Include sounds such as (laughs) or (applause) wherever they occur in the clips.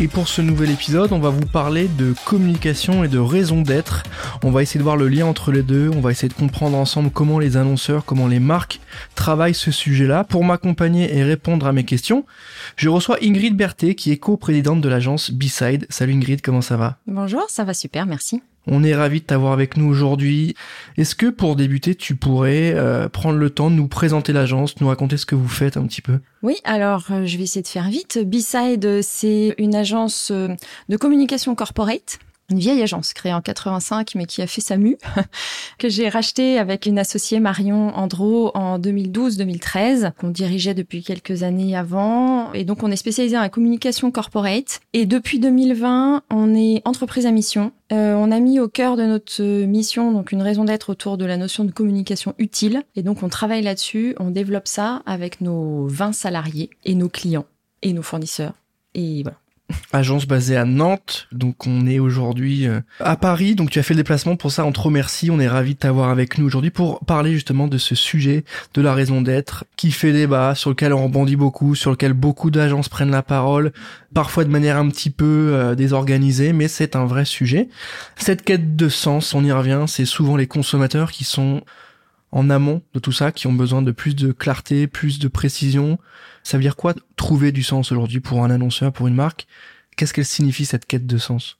Et pour ce nouvel épisode, on va vous parler de communication et de raison d'être. On va essayer de voir le lien entre les deux, on va essayer de comprendre ensemble comment les annonceurs, comment les marques travaillent ce sujet-là. Pour m'accompagner et répondre à mes questions, je reçois Ingrid Berthet qui est co-présidente de l'agence B-Side. Salut Ingrid, comment ça va? Bonjour, ça va super, merci. On est ravi de t'avoir avec nous aujourd'hui. Est-ce que pour débuter, tu pourrais euh, prendre le temps de nous présenter l'agence, nous raconter ce que vous faites un petit peu? Oui, alors euh, je vais essayer de faire vite. B-Side, c'est une agence euh, de communication corporate une vieille agence créée en 85 mais qui a fait sa mue, (laughs) que j'ai rachetée avec une associée Marion Andro en 2012-2013, qu'on dirigeait depuis quelques années avant. Et donc on est spécialisé en communication corporate. Et depuis 2020, on est entreprise à mission. Euh, on a mis au cœur de notre mission donc une raison d'être autour de la notion de communication utile. Et donc on travaille là-dessus, on développe ça avec nos 20 salariés et nos clients et nos fournisseurs. Et voilà agence basée à Nantes. Donc on est aujourd'hui euh, à Paris. Donc tu as fait le déplacement pour ça. On te remercie. On est ravi de t'avoir avec nous aujourd'hui pour parler justement de ce sujet de la raison d'être qui fait débat, sur lequel on rebondit beaucoup, sur lequel beaucoup d'agences prennent la parole, parfois de manière un petit peu euh, désorganisée, mais c'est un vrai sujet. Cette quête de sens, on y revient, c'est souvent les consommateurs qui sont en amont de tout ça, qui ont besoin de plus de clarté, plus de précision. Ça veut dire quoi trouver du sens aujourd'hui pour un annonceur, pour une marque? Qu'est-ce qu'elle signifie cette quête de sens?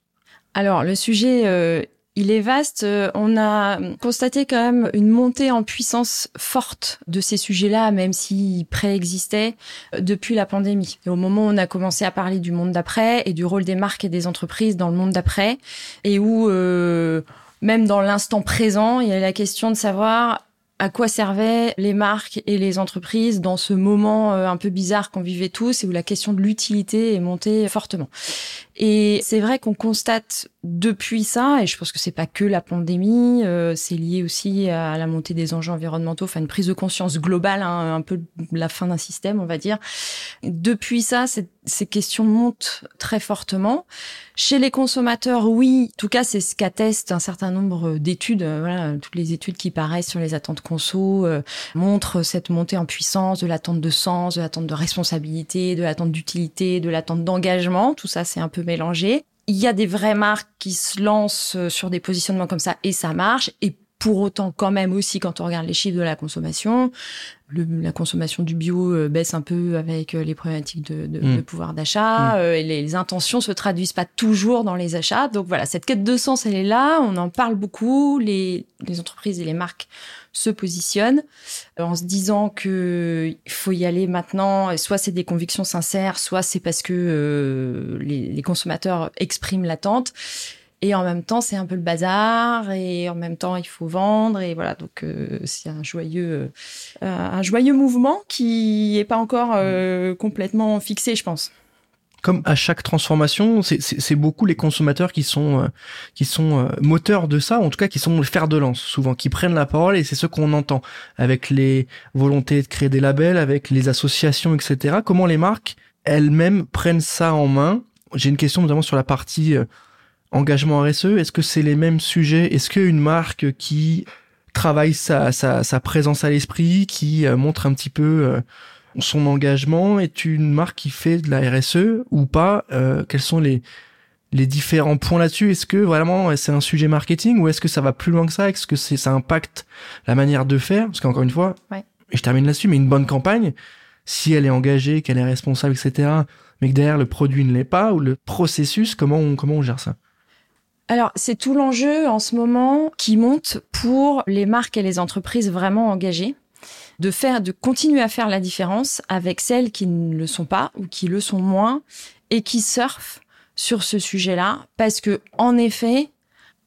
Alors le sujet, euh, il est vaste. Euh, on a constaté quand même une montée en puissance forte de ces sujets-là, même s'ils préexistaient euh, depuis la pandémie. Et au moment où on a commencé à parler du monde d'après et du rôle des marques et des entreprises dans le monde d'après, et où même dans l'instant présent, il y a la question de savoir à quoi servaient les marques et les entreprises dans ce moment euh, un peu bizarre qu'on vivait tous et où la question de l'utilité est montée fortement. Et c'est vrai qu'on constate depuis ça, et je pense que c'est pas que la pandémie, euh, c'est lié aussi à la montée des enjeux environnementaux, enfin une prise de conscience globale, hein, un peu la fin d'un système, on va dire. Depuis ça, ces questions montent très fortement. Chez les consommateurs, oui, en tout cas, c'est ce qu'attestent un certain nombre d'études. Euh, voilà, toutes les études qui paraissent sur les attentes conso euh, montrent cette montée en puissance de l'attente de sens, de l'attente de responsabilité, de l'attente d'utilité, de l'attente d'engagement. Tout ça, c'est un peu mélangé. Il y a des vraies marques qui se lancent euh, sur des positionnements comme ça et ça marche. Et pour autant, quand même aussi, quand on regarde les chiffres de la consommation, la consommation du bio euh, baisse un peu avec euh, les problématiques de, de, mm. de pouvoir d'achat. Mm. et les, intentions se traduisent pas toujours dans les achats. Donc voilà, cette quête de sens, elle est là. On en parle beaucoup. Les, les entreprises et les marques se positionne euh, en se disant que il faut y aller maintenant. Soit c'est des convictions sincères, soit c'est parce que euh, les, consommateurs expriment l'attente. Et en même temps, c'est un peu le bazar. Et en même temps, il faut vendre. Et voilà, donc euh, c'est un joyeux, un joyeux mouvement qui est pas encore complètement fixé, je pense comme à chaque transformation, c'est beaucoup les consommateurs qui sont euh, qui sont euh, moteurs de ça, en tout cas qui sont le fer de lance, souvent qui prennent la parole et c'est ce qu'on entend avec les volontés de créer des labels, avec les associations, etc. Comment les marques elles-mêmes prennent ça en main? J'ai une question notamment sur la partie euh, engagement RSE. Est-ce que c'est les mêmes sujets? Est-ce qu'une marque qui travaille sa, sa, sa présence à l'esprit, qui montre un petit peu son engagement est une marque qui fait de la RSE ou pas? Euh, Quels sont les les différents points là-dessus? Est-ce que vraiment c'est un sujet marketing ou est-ce que ça va plus loin que ça? Est-ce que c'est ça impacte la manière de faire? Parce qu'encore une fois, et je termine là-dessus, mais une bonne campagne, si elle est engagée, qu'elle est responsable, etc., mais que derrière le produit ne l'est pas ou le processus, comment on comment on gère ça? Alors, c'est tout l'enjeu en ce moment qui monte pour les marques et les entreprises vraiment engagées de faire, de continuer à faire la différence avec celles qui ne le sont pas ou qui le sont moins et qui surfent sur ce sujet-là parce que, en effet,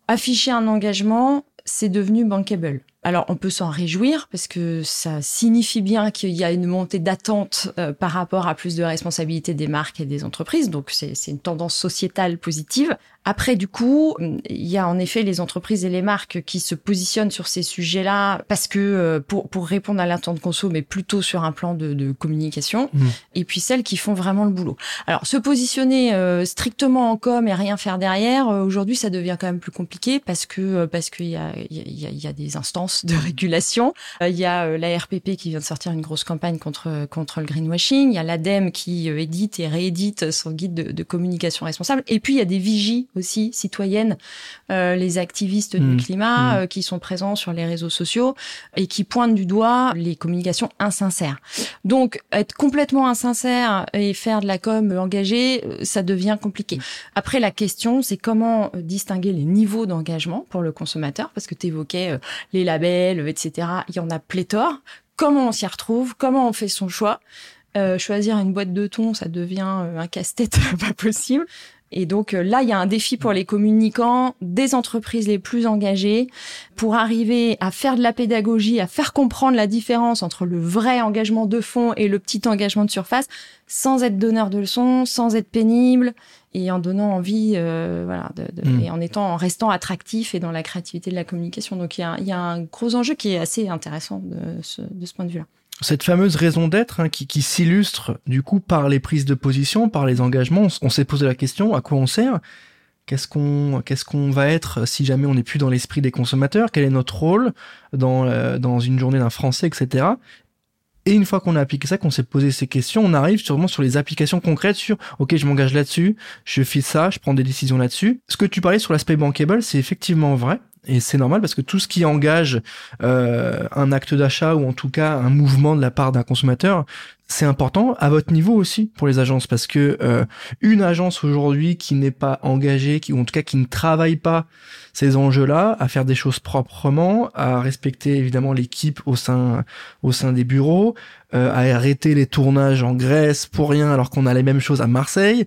afficher un engagement, c'est devenu bankable. Alors on peut s'en réjouir parce que ça signifie bien qu'il y a une montée d'attente euh, par rapport à plus de responsabilité des marques et des entreprises. Donc c'est une tendance sociétale positive. Après, du coup, il y a en effet les entreprises et les marques qui se positionnent sur ces sujets-là parce que euh, pour, pour répondre à l'attente conso, mais plutôt sur un plan de, de communication. Mmh. Et puis celles qui font vraiment le boulot. Alors, se positionner euh, strictement en com et rien faire derrière, aujourd'hui, ça devient quand même plus compliqué parce que parce qu'il y a, il y, a, y a des instances de régulation. Il y a la RPP qui vient de sortir une grosse campagne contre contre le greenwashing. Il y a l'ADEME qui édite et réédite son guide de, de communication responsable. Et puis il y a des vigies aussi citoyennes, euh, les activistes du mmh. climat mmh. Euh, qui sont présents sur les réseaux sociaux et qui pointent du doigt les communications insincères. Donc être complètement insincère et faire de la com engagée, euh, ça devient compliqué. Après la question, c'est comment distinguer les niveaux d'engagement pour le consommateur parce que tu évoquais les labels, etc. Il y en a pléthore. Comment on s'y retrouve? Comment on fait son choix? Euh, choisir une boîte de thon, ça devient un casse-tête (laughs) pas possible. Et donc euh, là, il y a un défi pour les communicants, des entreprises les plus engagées, pour arriver à faire de la pédagogie, à faire comprendre la différence entre le vrai engagement de fond et le petit engagement de surface, sans être donneur de leçons, sans être pénible et en donnant envie, euh, voilà, de, hmm. et en étant, en restant attractif et dans la créativité de la communication. Donc il y a, il y a un gros enjeu qui est assez intéressant de ce, de ce point de vue-là cette fameuse raison d'être hein, qui, qui s'illustre du coup par les prises de position, par les engagements, on, s'est posé la question à quoi on sert? Qu'est-ce qu'on qu'est-ce qu'on va être si jamais on n'est plus dans l'esprit des consommateurs? Quel est notre rôle dans euh, dans une journée d'un Français, etc. Et une fois qu'on a appliqué ça, qu'on s'est posé ces questions, on arrive sûrement sur les applications concrètes sur OK, je m'engage là-dessus, je fais ça, je prends des décisions là-dessus. Ce que tu parlais sur l'aspect bankable, c'est effectivement vrai. Et c'est normal parce que tout ce qui engage euh, un acte d'achat ou en tout cas un mouvement de la part d'un consommateur, c'est important à votre niveau aussi pour les agences parce que euh, une agence aujourd'hui qui n'est pas engagée, qui ou en tout cas qui ne travaille pas ces enjeux-là, à faire des choses proprement, à respecter évidemment l'équipe au sein au sein des bureaux, euh, à arrêter les tournages en Grèce pour rien alors qu'on a les mêmes choses à Marseille,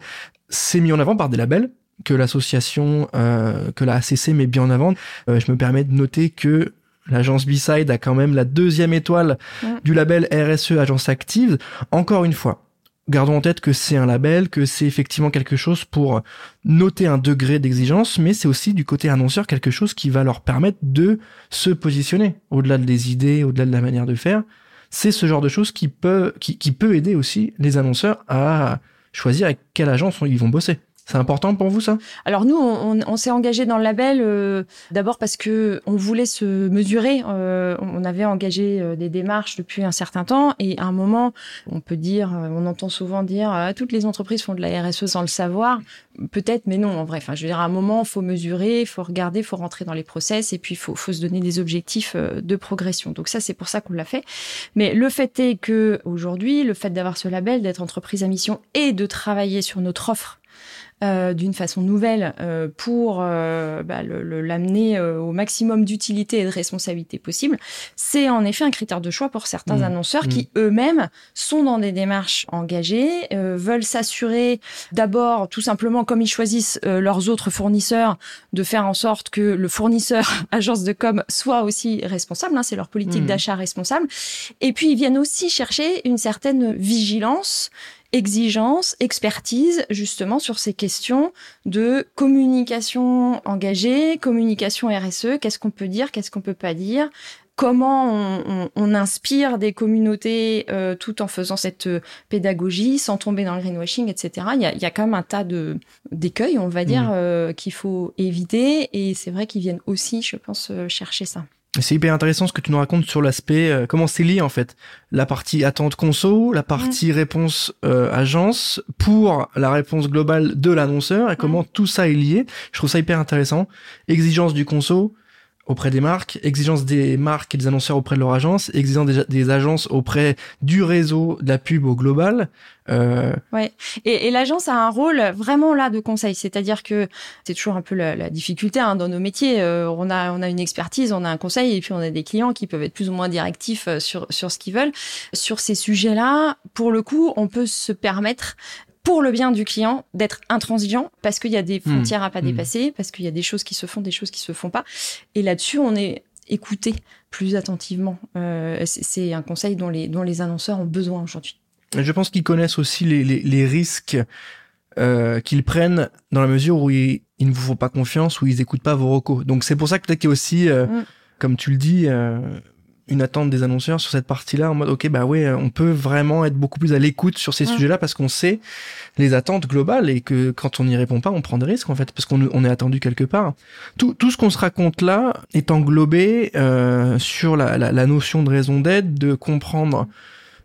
c'est mis en avant par des labels que l'association, euh, que la ACC met bien en avant. Euh, je me permets de noter que l'agence B-Side a quand même la deuxième étoile du label RSE Agence Active. Encore une fois, gardons en tête que c'est un label, que c'est effectivement quelque chose pour noter un degré d'exigence, mais c'est aussi du côté annonceur quelque chose qui va leur permettre de se positionner au-delà des idées, au-delà de la manière de faire. C'est ce genre de choses qui peut, qui, qui peut aider aussi les annonceurs à choisir avec quelle agence ils vont bosser. C'est important pour vous ça? Alors nous, on, on s'est engagé dans le label euh, d'abord parce que on voulait se mesurer. Euh, on avait engagé euh, des démarches depuis un certain temps et à un moment, on peut dire, on entend souvent dire, ah, toutes les entreprises font de la RSE sans le savoir. Peut-être, mais non. En vrai, enfin, je veux dire, à un moment, faut mesurer, faut regarder, faut rentrer dans les process et puis faut, faut se donner des objectifs de progression. Donc ça, c'est pour ça qu'on l'a fait. Mais le fait est que aujourd'hui, le fait d'avoir ce label, d'être entreprise à mission et de travailler sur notre offre euh, d'une façon nouvelle euh, pour euh, bah, l'amener au maximum d'utilité et de responsabilité possible, c'est en effet un critère de choix pour certains mmh. annonceurs mmh. qui eux-mêmes sont dans des démarches engagées, veulent s'assurer d'abord tout simplement comme ils choisissent leurs autres fournisseurs de faire en sorte que le fournisseur (laughs) agence de com soit aussi responsable, hein, c'est leur politique mmh. d'achat responsable, et puis ils viennent aussi chercher une certaine vigilance exigence, expertise justement sur ces questions de communication engagée, communication RSE, qu'est-ce qu'on peut dire, qu'est-ce qu'on peut pas dire, comment on, inspire des communautés euh, tout en faisant cette euh, pédagogie sans tomber dans le greenwashing, etc. Il y a, il y a quand même un tas de d'écueils, on va dire, mmh. euh, qu'il faut éviter et c'est vrai qu'ils viennent aussi, je pense, chercher ça. C'est hyper intéressant ce que tu nous racontes sur l'aspect euh, comment c'est lié en fait la partie attente conso, la partie réponse euh, agence pour la réponse globale de l'annonceur et comment tout ça est lié. Je trouve ça hyper intéressant. Exigence du conso, auprès des marques, exigence des marques et des annonceurs auprès de leur agence, exigence des, agences auprès du réseau de la pub au global. Euh... Ouais. Et, l'agence a un rôle vraiment là de conseil, c'est-à-dire que c'est toujours un peu la, la difficulté hein, dans nos métiers. Euh, on a on a une expertise, on a un conseil et puis on a des clients qui peuvent être plus ou moins directifs euh, sur sur ce qu'ils veulent. Sur ces sujets-là, pour le coup, on peut se permettre pour le bien du client d'être intransigeant parce qu'il y a des hmm. frontières à pas hmm. dépasser, parce qu'il y a des choses qui se font, des choses qui se font pas. Et là-dessus, on est écouté plus attentivement. Euh, c'est un conseil dont les, dont les annonceurs ont besoin aujourd'hui. Je pense qu'ils connaissent aussi les, les, les risques euh, qu'ils prennent dans la mesure où ils, ils, ne vous font pas confiance, où ils écoutent pas vos recos. Donc c'est pour ça que peut-être qu'il y a aussi, euh, mm. comme tu le dis, une attente des annonceurs sur cette partie-là en mode ok bah ouais on peut vraiment être beaucoup plus à l'écoute sur ces sujets-là parce qu'on sait les attentes globales et que quand on n'y répond pas on prend des risques en fait parce qu'on on est attendu quelque part. Tout, tout ce qu'on se raconte là est englobé euh, sur la, la, la, notion de raison d'être de comprendre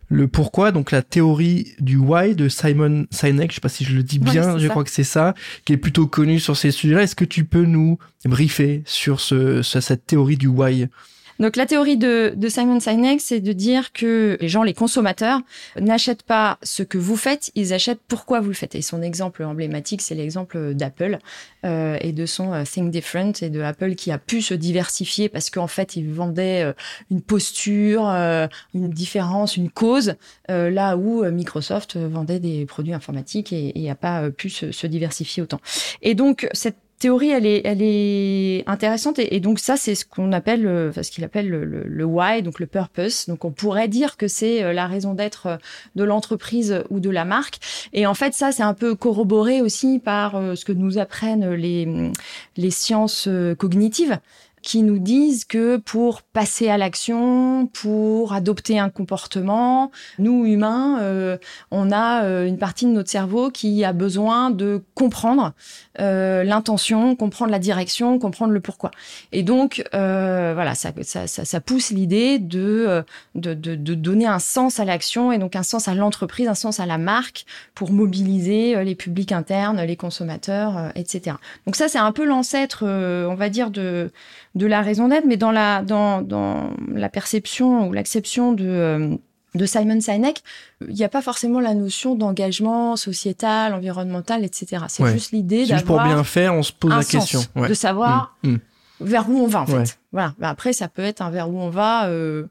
le pourquoi, donc la théorie du why de Simon Sinek, je sais pas si je le dis bien, je crois que c'est ça, qui est plutôt connu sur ces sujets-là. Est-ce que tu peux nous briefer sur ce, cette théorie du why? Donc la théorie de, de Simon Sinek, c'est de dire que les gens, les consommateurs, n'achètent pas ce que vous faites, ils achètent pourquoi vous le faites. Et son exemple emblématique, c'est l'exemple d'Apple euh, et de son euh, Think Different et de Apple qui a pu se diversifier parce qu'en fait, ils vendaient euh, une posture, euh, une différence, une cause, là où Microsoft vendait des produits informatiques et, et a pas pu se, se diversifier autant. Et donc cette théorie, elle est, elle est intéressante et, donc ça, c'est ce qu'on appelle, euh, ce qu'il appelle le, le, why, donc le purpose. Donc on pourrait dire que c'est euh, la raison d'être euh, de l'entreprise ou de la marque. Et en fait, ça, c'est un peu corroboré aussi par ce que nous apprennent les les sciences cognitives qui nous disent que pour passer à l'action, pour adopter un comportement, nous humains, euh, on a euh, une partie de notre cerveau qui a besoin de comprendre euh, l'intention, comprendre la direction, comprendre le pourquoi. Et donc euh, voilà, ça, ça, ça, ça pousse l'idée de, de, de, de donner un sens à l'action et donc un sens à l'entreprise, un sens à la marque pour mobiliser les publics internes, les consommateurs, etc. Donc ça, c'est un peu l'ancêtre, on va dire de de la raison d'être, mais dans la, dans, dans la perception ou l'acception de, euh, de Simon Sinek, il n'y a pas forcément la notion d'engagement sociétal, environnemental, etc. C'est juste l'idée d'avoir. Juste pour bien faire, on se pose la question. De savoir mm. Mm. vers où on va, en fait. Voilà. Après, ça peut être un vers où on va. Euh,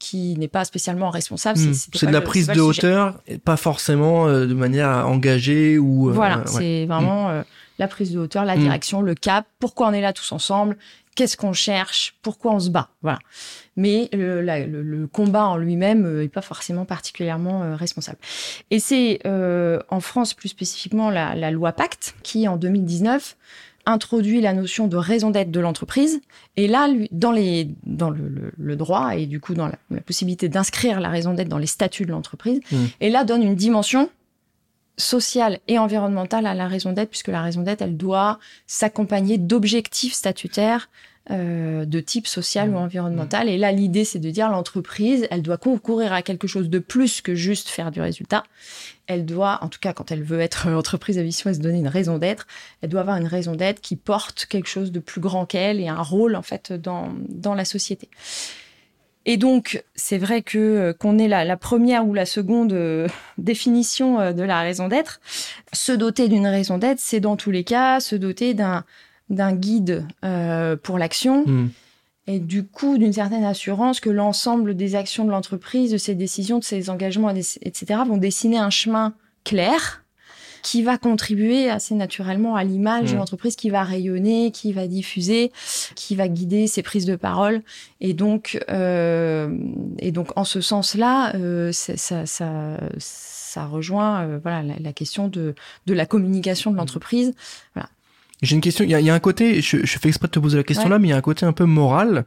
qui n'est pas spécialement responsable. Mm. C'est de la prise de hauteur, et pas forcément euh, de manière engagée ou. voilà, c'est vraiment la prise de hauteur, la direction, le cap. Pourquoi on est là tous ensemble qu'est-ce qu'on cherche, pourquoi on se bat, voilà. Mais le, le, combat en lui-même n'est euh, pas forcément particulièrement euh, responsable. Et c'est euh, en France plus spécifiquement la, la, loi Pacte qui en 2019 introduit la notion de raison d'être de l'entreprise. Et là, dans, les, dans le, le, droit et du coup dans la, possibilité d'inscrire la raison d'être dans les statuts de l'entreprise, mmh. et là donne une dimension sociale et environnementale à la raison d'être, puisque la raison d'être, elle doit s'accompagner d'objectifs statutaires euh, de type social ou mmh. environnemental. Mmh. Et là, l'idée, c'est de dire l'entreprise, elle doit concourir à quelque chose de plus que juste faire du résultat. Elle doit, en tout cas, quand elle veut être (laughs) entreprise à mission et se donner une raison d'être, elle doit avoir une raison d'être qui porte quelque chose de plus grand qu'elle et un rôle, en fait, dans, dans la société. Et donc, c'est vrai que euh, qu'on ait la, la, première ou la seconde euh, (laughs) définition de la raison d'être, se doter d'une raison d'être, c'est dans tous les cas se doter d'un d'un guide euh, pour l'action hmm. et du coup d'une certaine assurance que l'ensemble des actions de l'entreprise, de ses décisions, de ses engagements, etc., vont dessiner un chemin clair qui va contribuer assez naturellement à l'image de hmm. l'entreprise, qui va rayonner, qui va diffuser, qui va guider ses prises de parole. Et donc, euh, et donc en ce sens-là, euh, ça, ça, ça, rejoint euh, voilà la, la, question de, de la communication de hmm. l'entreprise. Voilà. J'ai une question. Il y a, y a, un côté. Je, je, fais exprès de te poser la question là, mais il y a un côté un peu moral.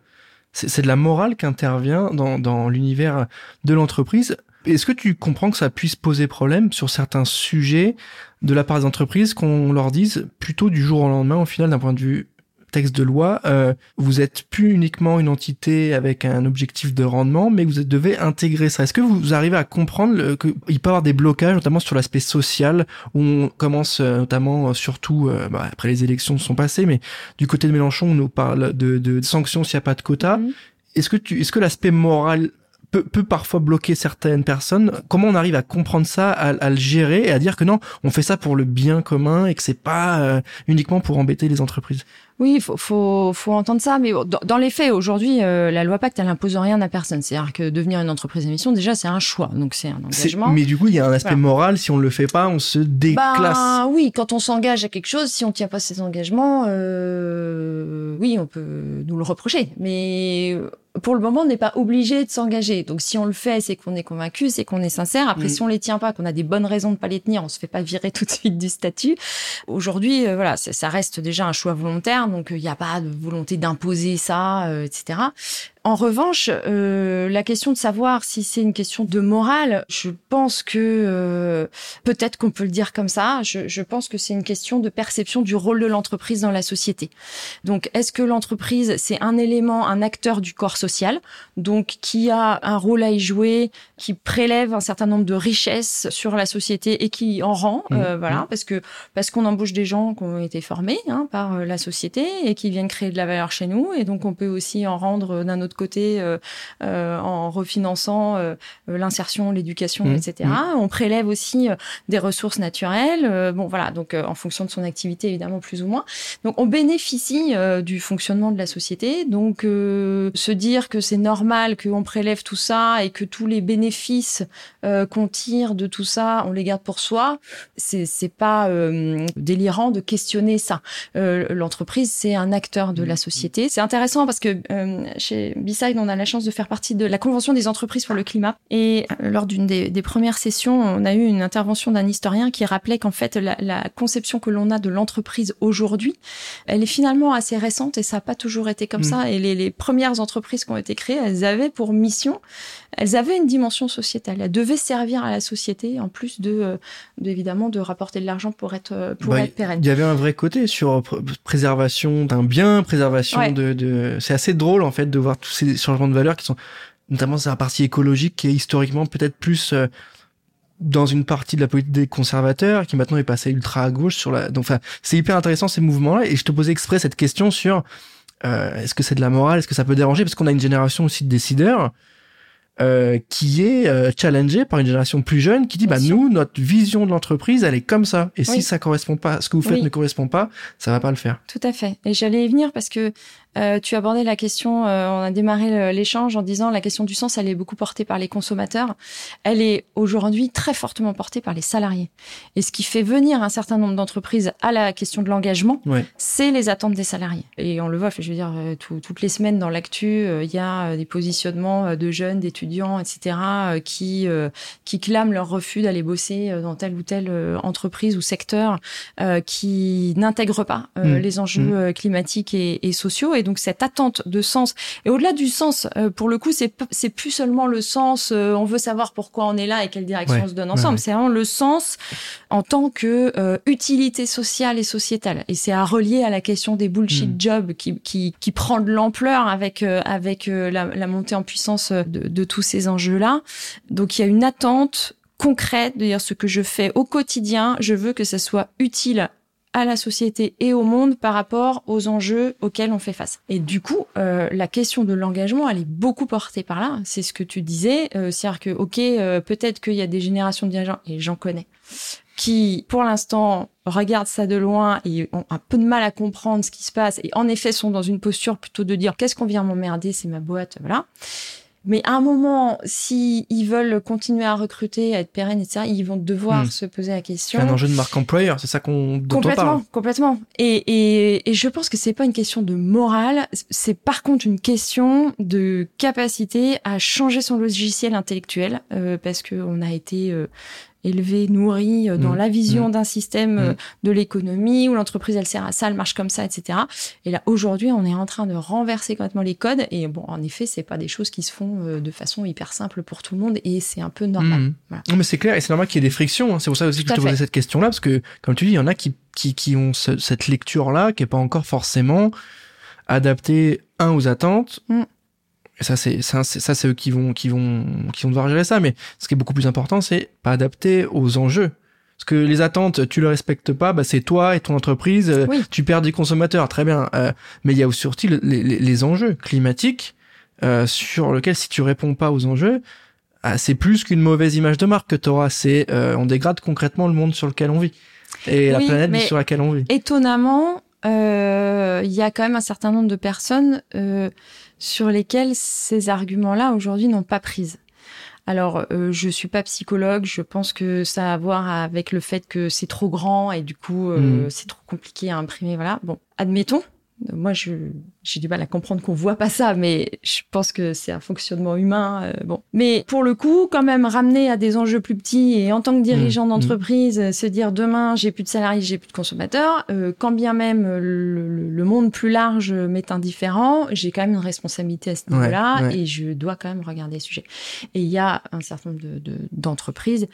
C'est de la morale qui intervient dans, dans l'univers de l'entreprise. Est-ce que tu comprends que ça puisse poser problème sur certains sujets de la part des entreprises qu'on leur dise plutôt du jour au lendemain, au final, d'un point de vue texte de loi, euh, vous êtes plus uniquement une entité avec un objectif de rendement, mais vous devez intégrer ça. Est-ce que vous arrivez à comprendre qu'il peut y avoir des blocages, notamment sur l'aspect social, où on commence euh, notamment, euh, surtout, bah, après les élections sont passées, mais du côté de Mélenchon, on nous parle de, de sanctions s'il n'y a pas de quota. Mm-hmm. Est-ce que tu, est-ce que l'aspect moral peut, parfois bloquer certaines personnes. Comment on arrive à comprendre ça, à, à, le gérer et à dire que non, on fait ça pour le bien commun et que c'est pas uniquement pour embêter les entreprises? Oui, il faut, faut, faut, entendre ça, mais dans, dans les faits, aujourd'hui, euh, la loi Pacte, elle impose rien à personne. C'est-à-dire que devenir une entreprise d'émission, déjà, c'est un choix, donc c'est un engagement. Mais du coup, il y a un aspect moral. Si on le fait pas, on se déclasse. Ben, oui, quand on s'engage à quelque chose, si on tient pas ses engagements, euh, oui, on peut nous le reprocher. Mais pour le moment, on n'est pas obligé de s'engager. Donc, si on le fait, c'est qu'on est convaincu, c'est qu'on est sincère. Après, mm. si on les tient pas, qu'on a des bonnes raisons de pas les tenir, on se fait pas virer (laughs) tout de suite du statut. Aujourd'hui, euh, voilà, ça, reste déjà un choix volontaire, donc il n'y a pas de volonté d'imposer ça, euh, etc. En revanche, euh, la question de savoir si c'est une question de morale, je pense que euh, peut-être qu'on peut le dire comme ça. Je, je pense que c'est une question de perception du rôle de l'entreprise dans la société. Donc, est-ce que l'entreprise c'est un élément, un acteur du corps social, donc qui a un rôle à y jouer, qui prélève un certain nombre de richesses sur la société et qui en rend, mmh. euh, voilà, mmh. parce que parce qu'on embauche des gens qui ont été formés hein, par euh, la société et qui viennent créer de la valeur chez nous, et donc on peut aussi en rendre d'un autre côté euh, euh, en refinançant euh, l'insertion, l'éducation, mmh. etc. Mmh. On prélève aussi des ressources naturelles. bon, voilà, donc en fonction de son activité, évidemment, plus ou moins. Donc, on bénéficie du fonctionnement de la société. Donc, se dire que c'est normal qu'on prélève tout ça et que tous les bénéfices qu'on tire de tout ça, on les garde pour soi, c'est c'est pas délirant de questionner ça. L'entreprise, c'est un acteur de la mmh. société. C'est intéressant parce que chez B-Side, on a la chance de faire partie de la Convention des entreprises pour le climat. Et euh, lors d'une des, premières sessions, on a eu une intervention d'un historien qui rappelait qu'en fait, la, conception que l'on a de l'entreprise aujourd'hui, elle est finalement assez récente et ça n'a pas toujours été comme mm. ça. Et les, les, premières entreprises qui ont été créées, elles avaient pour mission, elles avaient une dimension sociétale. Elles devaient servir à la société en plus de, euh, évidemment, de rapporter de l'argent pour être euh, pour bah, être pérenne. Il y avait un vrai côté sur préservation d'un bien, préservation de, de... c'est assez drôle en fait de voir tous ces changements de valeur qui sont notamment c'est la partie écologique qui est historiquement peut-être plus euh, dans une partie de la politique des conservateurs qui maintenant est passée ultra à gauche sur la donc enfin c'est hyper intéressant ces mouvements là et je te posais exprès cette question sur euh, est-ce que c'est de la morale est-ce que ça peut déranger parce qu'on a une génération aussi de décideurs euh, qui est euh, challengé par une génération plus jeune qui dit bah nous notre vision de l'entreprise elle est comme ça. Et si ça correspond pas ce que vous faites ne correspond pas ça va pas le faire. Tout à fait. Et j'allais y venir parce que euh, tu abordais la question, euh, on a démarré l'échange en disant la question du sens, elle est beaucoup portée par les consommateurs. Elle est aujourd'hui très fortement portée par les salariés. Et ce qui fait venir un certain nombre d'entreprises à la question de l'engagement, c'est les attentes des salariés. Et on le voit, je veux dire, euh, toutes les semaines dans l'actu, il y a des positionnements de jeunes, d'étudiants, etc., qui qui clament leur refus d'aller bosser dans telle ou telle entreprise ou secteur qui n'intègre pas mmh. les enjeux mmh. climatiques et, et sociaux et donc cette attente de sens. Et au-delà du sens, euh, pour le coup, c'est c'est plus seulement le sens. Euh, on veut savoir pourquoi on est là et quelle direction on se donne ensemble. C'est vraiment le sens en tant que euh, utilité sociale et sociétale. Et c'est à relier à la question des bullshit mm. jobs qui qui qui prend de l'ampleur avec avec la, la, montée en puissance de, de tous ces enjeux-là. Donc il y a une attente concrète de dire ce que je fais au quotidien, je veux que ça soit utile à la société et au monde par rapport aux enjeux auxquels on fait face. Et du coup, euh, la question de l'engagement, elle est beaucoup portée par là. C'est ce que tu disais, euh, c'est-à-dire que ok, euh, peut-être qu'il y a des générations de dirigeants et j'en connais qui, pour l'instant, regardent ça de loin et ont un peu de mal à comprendre ce qui se passe et en effet sont dans une posture plutôt de dire qu'est-ce qu'on vient m'emmerder, c'est ma boîte, voilà. Mais à un moment, si ils veulent continuer à recruter, à être pérennes, etc., ils vont devoir hmm. se poser la question. C'est un enjeu de marque employeur, c'est ça qu'on complètement, on parle. Complètement. Et, et, et je pense que c'est pas une question de morale, c'est par contre une question de capacité à changer son logiciel intellectuel, euh, parce que on a été euh, élevé, nourri euh, dans mmh. la vision mmh. d'un système euh, mmh. de l'économie où l'entreprise elle sert à ça, elle marche comme ça, etc. Et là aujourd'hui, on est en train de renverser complètement les codes. Et bon, en effet, c'est pas des choses qui se font euh, de façon hyper simple pour tout le monde et c'est un peu normal. Non, mais c'est clair et c'est normal qu'il y ait des frictions. Hein. C'est pour ça aussi que je te posais cette question-là parce que, comme tu dis, il y en a qui qui, qui ont cette lecture-là qui est pas encore forcément adaptée un aux attentes ça, c'est ça, c'est eux qui vont, qui vont, qui vont devoir gérer ça. Mais ce qui est beaucoup plus important, c'est pas adapter aux enjeux. Parce que les attentes, tu le respectes pas, bah c'est toi et ton entreprise, euh, tu perds des consommateurs, très bien. Euh, mais il y a aussi les, les, les enjeux climatiques euh, sur lesquels si tu réponds pas aux enjeux, ah, c'est plus qu'une mauvaise image de marque que tu auras. C'est on dégrade concrètement le monde sur lequel on vit et la planète sur laquelle on vit. Étonnamment, euh, il y a quand même un certain nombre de personnes euh, sur lesquelles ces arguments-là aujourd'hui n'ont pas prise. Alors, euh, je suis pas psychologue. Je pense que ça a à voir avec le fait que c'est trop grand et du coup, euh, Mm. c'est trop compliqué à imprimer. Voilà. Bon, admettons. Moi, je j'ai du mal à comprendre qu'on voit pas ça, mais je pense que c'est un fonctionnement humain. euh, bon, mais pour le coup, quand même ramener à des enjeux plus petits et en tant que dirigeant Mm. d'entreprise, euh, se dire demain j'ai plus de salariés, j'ai plus de consommateurs, euh, quand bien même le, monde plus large m'est indifférent, j'ai quand même une responsabilité à ce niveau-là ouais. et je dois quand même regarder le sujet. Et il y a un certain nombre de- de- d'entreprises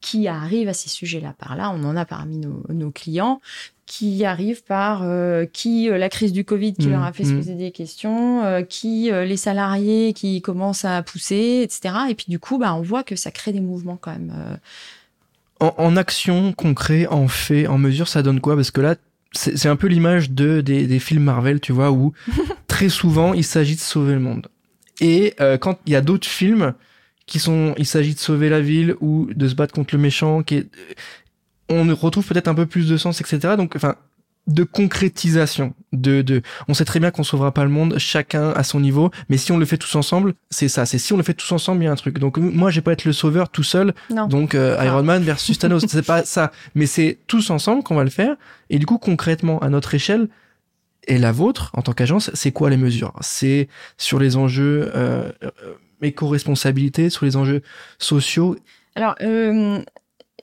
qui arrivent à ces sujets-là par là. On en a parmi nos, nos clients qui arrivent par euh, qui euh, la crise du Covid qui leur a fait se mm. poser des questions, euh, qui euh, les salariés qui commencent à pousser, etc. Et puis du coup, bah, on voit que ça crée des mouvements quand même. En, en action, concret, en fait, en mesure, ça donne quoi? Parce que là, c'est un peu l'image de des, des films Marvel, tu vois, où (laughs) très souvent il s'agit de sauver le monde. Et quand il y a d'autres films qui sont, il s'agit de sauver la ville ou de se battre contre le méchant, qui est, on retrouve peut-être un peu plus de sens, etc. Donc, enfin, de concrétisation, de, de, on sait très bien qu'on sauvera pas le monde, chacun à son niveau, mais si on le fait tous ensemble, c'est ça. C'est si on le fait tous ensemble, il y a un truc. Donc moi, j'ai pas être le sauveur tout seul, Non. donc euh. Iron Man versus Thanos, (laughs) c'est pas ça, mais c'est tous ensemble qu'on va le faire. Et du coup, concrètement, à notre échelle et la vôtre en tant qu'agence, c'est quoi les mesures? C'est sur les enjeux euh, euh, éco-responsabilité, sur les enjeux sociaux? Alors, euh,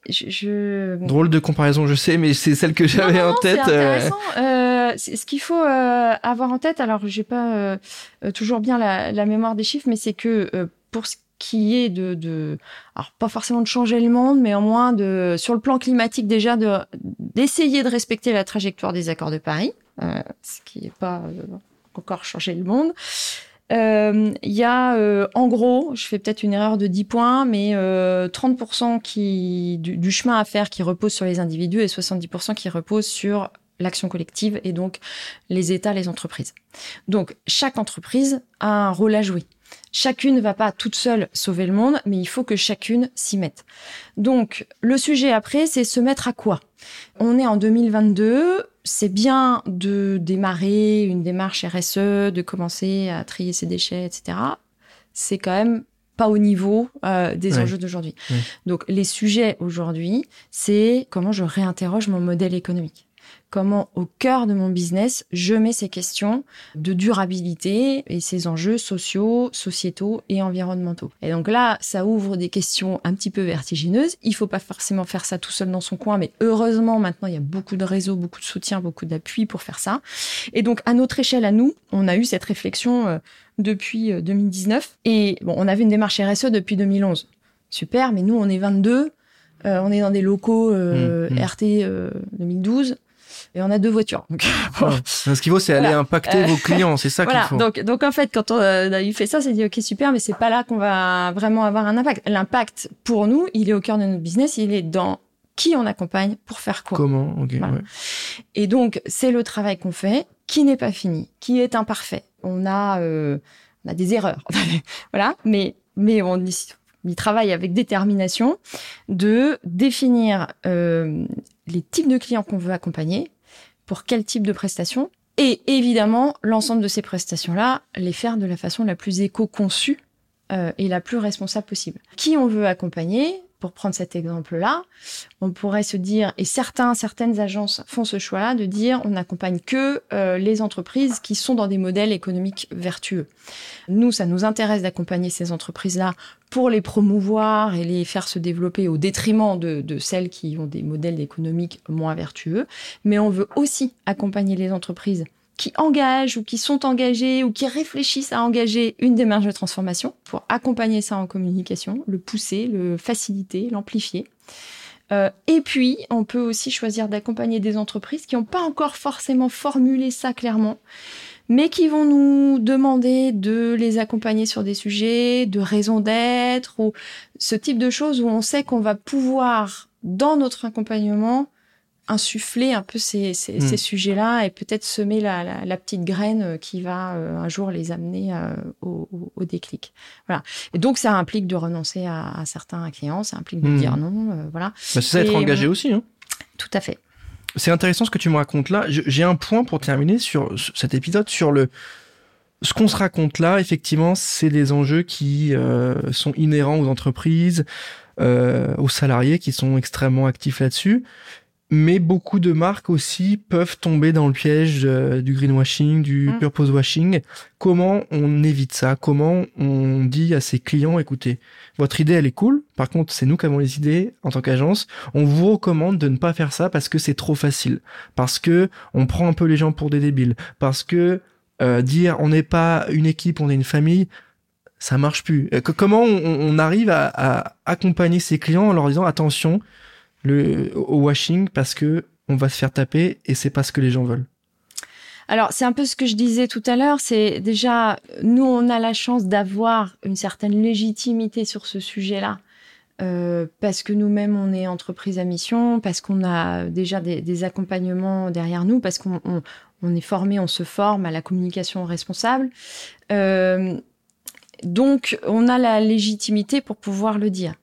je, je... Drôle de comparaison, je sais, mais c'est celle que j'avais en tête. C'est euh, intéressant. Euh, c'est- ce qu'il faut euh, avoir en tête, alors j'ai pas euh, euh, toujours bien la, la mémoire des chiffres, mais c'est que euh, pour ce qui est de, de, alors pas forcément de changer le monde, mais au moins de, sur le plan climatique déjà, de d'essayer de respecter la trajectoire des accords de Paris, euh, ce qui est pas euh, encore changer le monde. Euh, Il y a, euh, en gros, je fais peut-être une erreur de 10 points, mais euh, 30% qui, du, du chemin à faire qui repose sur les individus et 70% qui repose sur l'action collective et donc les États, les entreprises. Donc, chaque entreprise a un rôle à jouer. Chacune ne va pas toute seule sauver le monde, mais il faut que chacune s'y mette. Donc, le sujet après, c'est se mettre à quoi? On est en 2022, c'est bien de démarrer une démarche RSE, de commencer à trier ses déchets, etc. C'est quand même pas au niveau euh, des Ouais. enjeux d'aujourd'hui. Ouais. Donc, les sujets aujourd'hui, c'est comment je réinterroge mon modèle économique comment au cœur de mon business, je mets ces questions de durabilité et ces enjeux sociaux, sociétaux et environnementaux. Et donc là, ça ouvre des questions un petit peu vertigineuses. Il faut pas forcément faire ça tout seul dans son coin, mais heureusement, maintenant, il y a beaucoup de réseaux, beaucoup de soutien, beaucoup d'appui pour faire ça. Et donc, à notre échelle, à nous, on a eu cette réflexion euh, depuis euh, 2019. Et bon, on avait une démarche RSE depuis 2011. Super, mais nous, on est 22. euh, on est dans des locaux euh, Mmh, mmh. RT euh, 2012 et on a deux voitures. Donc, (laughs) bon. Ce qu'il faut, c'est aller impacter vos clients, c'est ça (laughs) qu'il voilà. faut. Donc, donc en fait, quand on a eu fait ça, c'est dit ok super, mais c'est pas là qu'on va vraiment avoir un impact. L'impact pour nous, il est au cœur de notre business, il est dans qui on accompagne pour faire quoi. Comment Ok. Voilà. ouais. Et donc, c'est le travail qu'on fait, qui n'est pas fini, qui est imparfait. On a, euh, on a des erreurs, (laughs) voilà, mais mais on y, on y travaille avec détermination de définir euh, les types de clients qu'on veut accompagner, pour quel type de prestations, et évidemment l'ensemble de ces prestations-là, les faire de la façon la plus éco-conçue euh, et la plus responsable possible. Qui on veut accompagner? Pour prendre cet exemple-là, on pourrait se dire, et certains, certaines agences font ce choix-là, de dire on n'accompagne que euh, les entreprises qui sont dans des modèles économiques vertueux. Nous, ça nous intéresse d'accompagner ces entreprises-là pour les promouvoir et les faire se développer au détriment de, de celles qui ont des modèles économiques moins vertueux. Mais on veut aussi accompagner les entreprises qui engagent ou qui sont engagées ou qui réfléchissent à engager une démarche de transformation pour accompagner ça en communication, le pousser, le faciliter, l'amplifier. Euh, et puis, on peut aussi choisir d'accompagner des entreprises qui n'ont pas encore forcément formulé ça clairement, mais qui vont nous demander de les accompagner sur des sujets de raison d'être ou ce type de choses où on sait qu'on va pouvoir, dans notre accompagnement, insuffler un peu ces, ces, Mm. ces sujets-là et peut-être semer la, la, la petite graine euh, qui va euh, un jour les amener euh, au, déclic. Voilà. Et donc ça implique de renoncer à, à certains clients, ça implique de Mm. dire non, euh, voilà. Bah, c'est ça, être engagé aussi. Hein. Tout à fait. c'est intéressant ce que tu me racontes là. J'ai un point pour terminer sur cet épisode sur le ce qu'on se raconte là. Effectivement, c'est des enjeux qui sont inhérents aux entreprises, aux salariés qui sont extrêmement actifs là-dessus. Mais beaucoup de marques aussi peuvent tomber dans le piège euh, du greenwashing, du mm. purpose washing. Comment on évite ça? Comment on dit à ses clients, écoutez, votre idée elle est cool. Par contre, c'est nous qui avons les idées en tant qu'agence. On vous recommande de ne pas faire ça parce que c'est trop facile, parce que on prend un peu les gens pour des débiles, parce que euh, dire on n'est pas une équipe, on est une famille, ça marche plus. Euh, comment on, arrive à, à, accompagner ses clients en leur disant attention au washing parce que on va se faire taper et c'est pas ce que les gens veulent. Alors, c'est un peu ce que je disais tout à l'heure. C'est déjà, nous, on a la chance d'avoir une certaine légitimité sur ce sujet-là. Euh, parce que nous-mêmes, on est entreprise à mission, parce qu'on a déjà des, accompagnements derrière nous, parce qu'on on, on est formé, on se forme à la communication responsable. Euh, donc, on a la légitimité pour pouvoir le dire.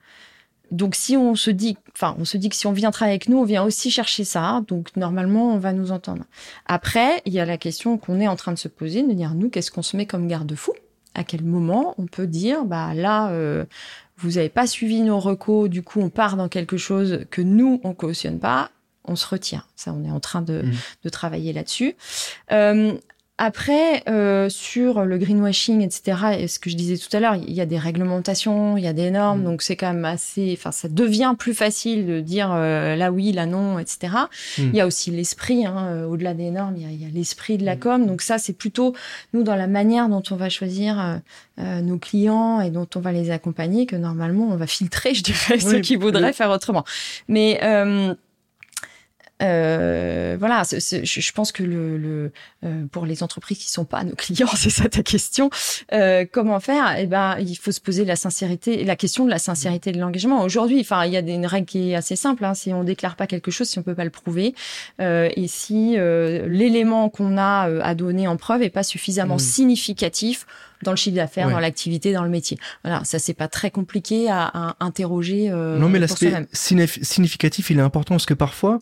Donc, si on se dit, enfin, on se dit que si on vient travailler avec nous, on vient aussi chercher ça. Donc, normalement, on va nous entendre. Après, il y a la question qu'on est en train de se poser, de dire, nous, qu'est-ce qu'on se met comme garde-fou? À quel moment on peut dire, bah là, euh, vous n'avez pas suivi nos recos, du coup, on part dans quelque chose que nous, on cautionne pas, on se retient. Ça, on est en train de, mmh. de travailler là-dessus. Euh, après, euh, sur le greenwashing, etc., et ce que je disais tout à l'heure, il y a des réglementations, il y a des normes, mm. donc c'est quand même assez, enfin, ça devient plus facile de dire euh, là oui, là non, etc. Mm. Il y a aussi l'esprit, hein, euh, au-delà des normes, il y a, il y a l'esprit de la mm. com, donc ça c'est plutôt nous dans la manière dont on va choisir euh, nos clients et dont on va les accompagner que normalement on va filtrer, je dirais, (laughs) ceux qui voudraient faire autrement. Mais euh, voilà, je pense que le, le euh, pour les entreprises qui sont pas nos clients, (laughs) c'est ça ta question. Euh, comment faire? Eh ben, il faut se poser la sincérité, la question de la sincérité de l'engagement. Aujourd'hui, enfin, il y a une règle qui est assez simple. Hein, si on déclare pas quelque chose, si on peut pas le prouver, euh, et si euh, l'élément qu'on a à donner en preuve est pas suffisamment mmh. significatif dans le chiffre d'affaires, dans l'activité, dans le métier. Voilà, ça c'est pas très compliqué à, à interroger. Euh, non, mais l'aspect significatif, il est important parce que parfois,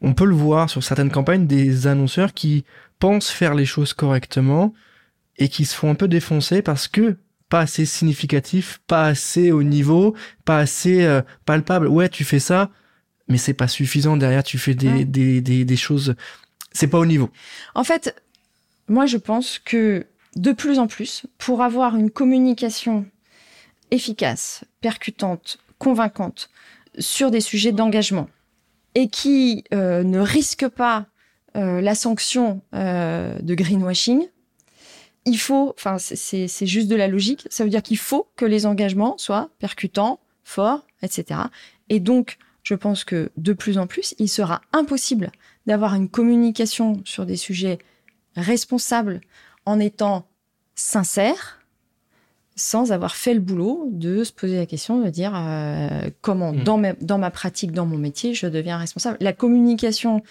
on peut le voir sur certaines campagnes, des annonceurs qui pensent faire les choses correctement et qui se font un peu défoncer parce que pas assez significatif, pas assez au niveau, pas assez euh, palpable. Ouais, tu fais ça, mais c'est pas suffisant. Derrière, tu fais des, des, des, des choses. C'est pas au niveau. En fait, moi, je pense que de plus en plus pour avoir une communication efficace, percutante, convaincante sur des sujets d'engagement et qui euh, ne risque pas euh, la sanction euh, de greenwashing, il faut, enfin c'est juste de la logique, ça veut dire qu'il faut que les engagements soient percutants, forts, etc. Et donc, je pense que de plus en plus, il sera impossible d'avoir une communication sur des sujets responsables en étant sincère, sans avoir fait le boulot de se poser la question de dire euh, comment mmh. dans, ma, dans ma pratique, dans mon métier, je deviens responsable. La communication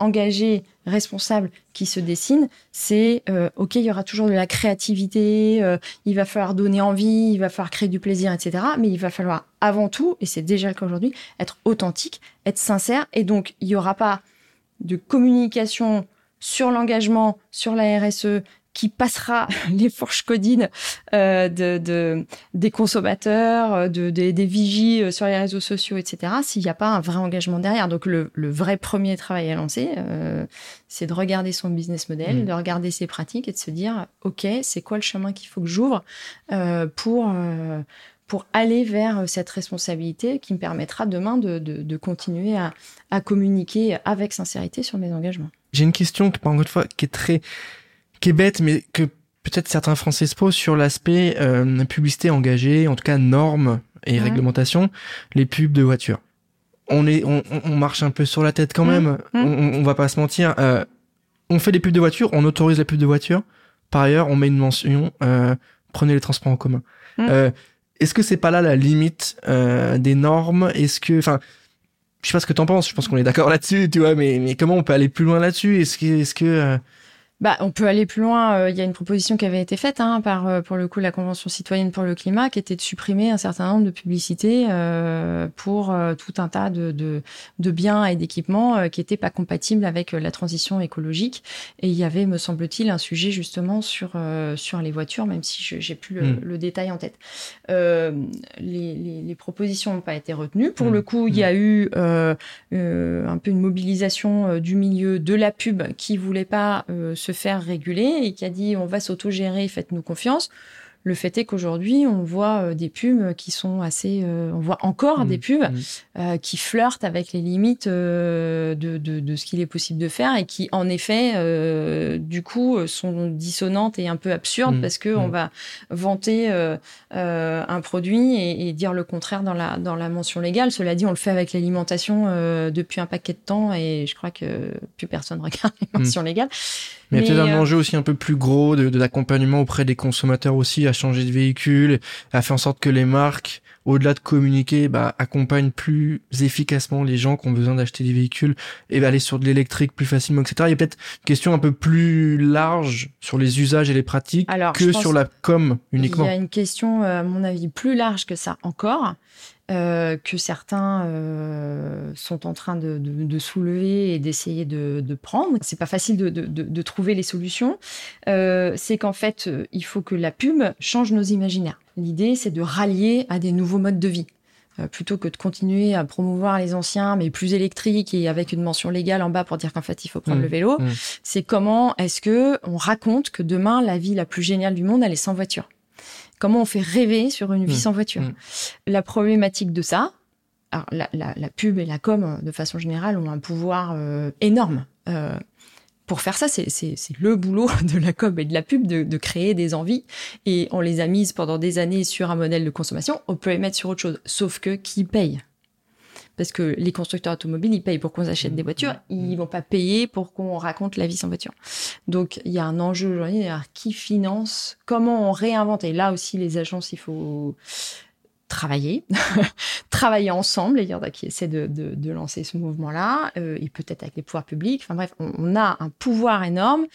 engagée, responsable qui se dessine, c'est euh, ok, il y aura toujours de la créativité, euh, il va falloir donner envie, il va falloir créer du plaisir, etc. Mais il va falloir avant tout, et c'est déjà le cas aujourd'hui, être authentique, être sincère, et donc il y aura pas de communication sur l'engagement, sur la RSE qui passera (laughs) les fourches codines euh, de, de, des consommateurs, euh, de, des, vigies euh, sur les réseaux sociaux, etc., s'il n'y a pas un vrai engagement derrière. Donc le, le vrai premier travail à lancer, euh, c'est de regarder son business model, mmh. de regarder ses pratiques et de se dire, OK, c'est quoi le chemin qu'il faut que j'ouvre euh, pour... Pour aller vers cette responsabilité qui me permettra demain de, de, de continuer à, à communiquer avec sincérité sur mes engagements. J'ai une question qui, encore une fois, qui est très qui est bête, mais que peut-être certains Français se posent sur l'aspect euh, publicité engagée, en tout cas normes et réglementation, les pubs de voitures. On est, on, on, marche un peu sur la tête quand mmh. même. Mmh. On, on, va pas se mentir. Euh, on fait des pubs de voitures, on autorise les pubs de voitures. Par ailleurs, on met une mention euh, prenez les transports en commun. Mmh. Euh, Est-ce que c'est pas là la limite euh, des normes? Est-ce que, enfin, je sais pas ce que t'en penses. Je pense qu'on est d'accord (laughs) là-dessus, tu vois. Mais, mais comment on peut aller plus loin là-dessus? Est-ce que, est-ce que bah, on peut aller plus loin. Euh, il y a une proposition qui avait été faite hein, par, euh, pour le coup, la Convention citoyenne pour le climat, qui était de supprimer un certain nombre de publicités euh, pour euh, tout un tas de, de, de biens et d'équipements qui n'étaient pas compatibles avec la transition écologique. Et il y avait, me semble-t-il, un sujet justement sur sur les voitures, même si je j'ai plus le, mm. le, détail en tête. les, les, les, propositions n'ont pas été retenues. Pour mm. le coup, il y a mm. eu un peu une mobilisation du milieu de la pub qui voulait pas se faire réguler et qui a dit on va s'autogérer, faites-nous confiance. Le fait est qu'aujourd'hui, on voit euh, des pubs qui sont assez, euh, on voit encore des mmh. pubs mmh. Euh, qui flirtent avec les limites de, de, de, ce qu'il est possible de faire et qui, en effet, du coup, sont dissonantes et un peu absurdes mmh. parce que on va vanter un produit et, et, dire le contraire dans la dans la mention légale. Cela dit, on le fait avec l'alimentation depuis un paquet de temps et je crois que plus personne (laughs) regarde les mentions légales. Mais, il y a peut-être un enjeu aussi un peu plus gros de, de l'accompagnement auprès des consommateurs aussi à changer de véhicule, à faire en sorte que les marques, au-delà de communiquer, bah, accompagnent plus efficacement les gens qui ont besoin d'acheter des véhicules et aller sur de l'électrique plus facilement, etc. Il y a peut-être une question un peu plus large sur les usages et les pratiques que sur la com uniquement. Il y a une question, euh, à mon avis, plus large que ça encore. Euh, que certains euh, sont en train de, de, de soulever et d'essayer de, de, prendre. C'est pas facile de, trouver les solutions. Euh, c'est qu'en fait, il faut que la pub change nos imaginaires. L'idée, c'est de rallier à des nouveaux modes de vie euh, plutôt que de continuer à promouvoir les anciens mais plus électriques et avec une mention légale en bas pour dire qu'en fait il faut prendre mmh. le vélo, mmh. c'est comment est-ce que on raconte que demain la vie la plus géniale du monde elle est sans voiture? Comment on fait rêver sur une vie mmh. sans voiture? La problématique de ça, alors la, la, la, pub et la com, de façon générale, ont un pouvoir euh, énorme. Euh, pour faire ça, c'est le boulot (laughs) de la com et de la pub de, de, créer des envies. Et on les a mises pendant des années sur un modèle de consommation. On peut les mettre sur autre chose. Sauf que qui paye? Parce que les constructeurs automobiles, ils payent pour qu'on achète des voitures, ils vont pas payer pour qu'on raconte la vie sans voiture. Donc il y a un enjeu aujourd'hui, qui finance, comment on réinvente. Et là aussi, les agences, il faut travailler, (laughs) travailler ensemble. Il y en a qui essaient de, lancer ce mouvement-là, euh, et peut-être avec les pouvoirs publics. Enfin bref, on, on a un pouvoir énorme.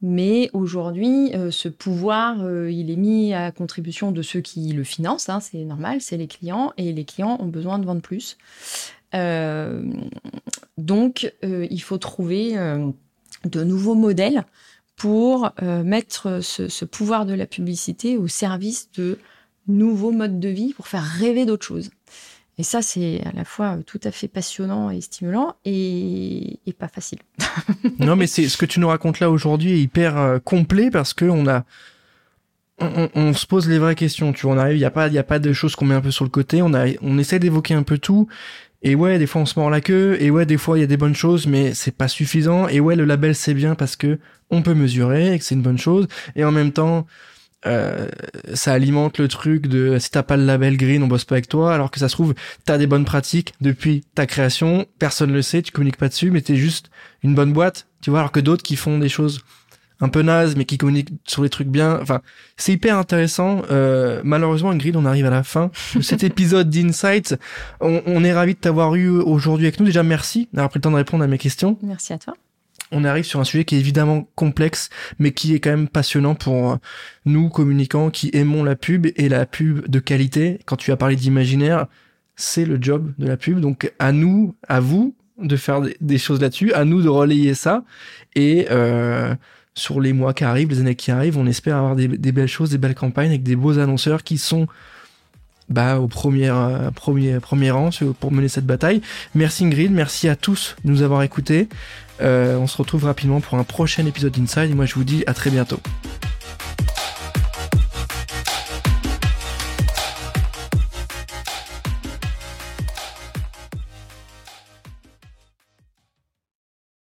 Mais aujourd'hui, euh, ce pouvoir, euh, il est mis à contribution de ceux qui le financent, hein, c'est normal, c'est les clients, et les clients ont besoin de vendre plus. Euh, donc, il faut trouver de nouveaux modèles pour mettre ce, ce, pouvoir de la publicité au service de nouveaux modes de vie, pour faire rêver d'autres choses. Et ça, c'est à la fois tout à fait passionnant et stimulant et, pas facile. (laughs) non, mais c'est ce que tu nous racontes là aujourd'hui est hyper euh, complet parce que on a, on, se pose les vraies questions. Tu vois, on il y a pas, il y a pas de choses qu'on met un peu sur le côté. On a, on essaie d'évoquer un peu tout. Et ouais, des fois on se mord la queue. Et ouais, des fois il y a des bonnes choses, mais c'est pas suffisant. Et ouais, le label c'est bien parce que on peut mesurer et que c'est une bonne chose. Et en même temps, euh, ça alimente le truc de si t'as pas le label green, on bosse pas avec toi, alors que ça se trouve, t'as des bonnes pratiques depuis ta création, personne le sait, tu communiques pas dessus, mais t'es juste une bonne boîte, tu vois, alors que d'autres qui font des choses un peu nazes, mais qui communiquent sur les trucs bien, enfin, c'est hyper intéressant. Euh, malheureusement, Ingrid, on arrive à la fin de cet (laughs) épisode d'Insights. On, on est ravi de t'avoir eu aujourd'hui avec nous. Déjà, merci d'avoir pris le temps de répondre à mes questions. Merci à toi on arrive sur un sujet qui est évidemment complexe, mais qui est quand même passionnant pour euh, nous, communicants, qui aimons la pub et la pub de qualité. Quand tu as parlé d'imaginaire, c'est le job de la pub. Donc à nous, à vous, de faire des choses là-dessus, à nous de relayer ça. Et euh, sur les mois qui arrivent, les années qui arrivent, on espère avoir des, belles choses, des belles campagnes avec des beaux annonceurs qui sont bah, au premier, euh, premier, premier rang pour mener cette bataille. Merci Ingrid, merci à tous de nous avoir écoutés. Euh, on se retrouve rapidement pour un prochain épisode d'Inside et moi je vous dis à très bientôt.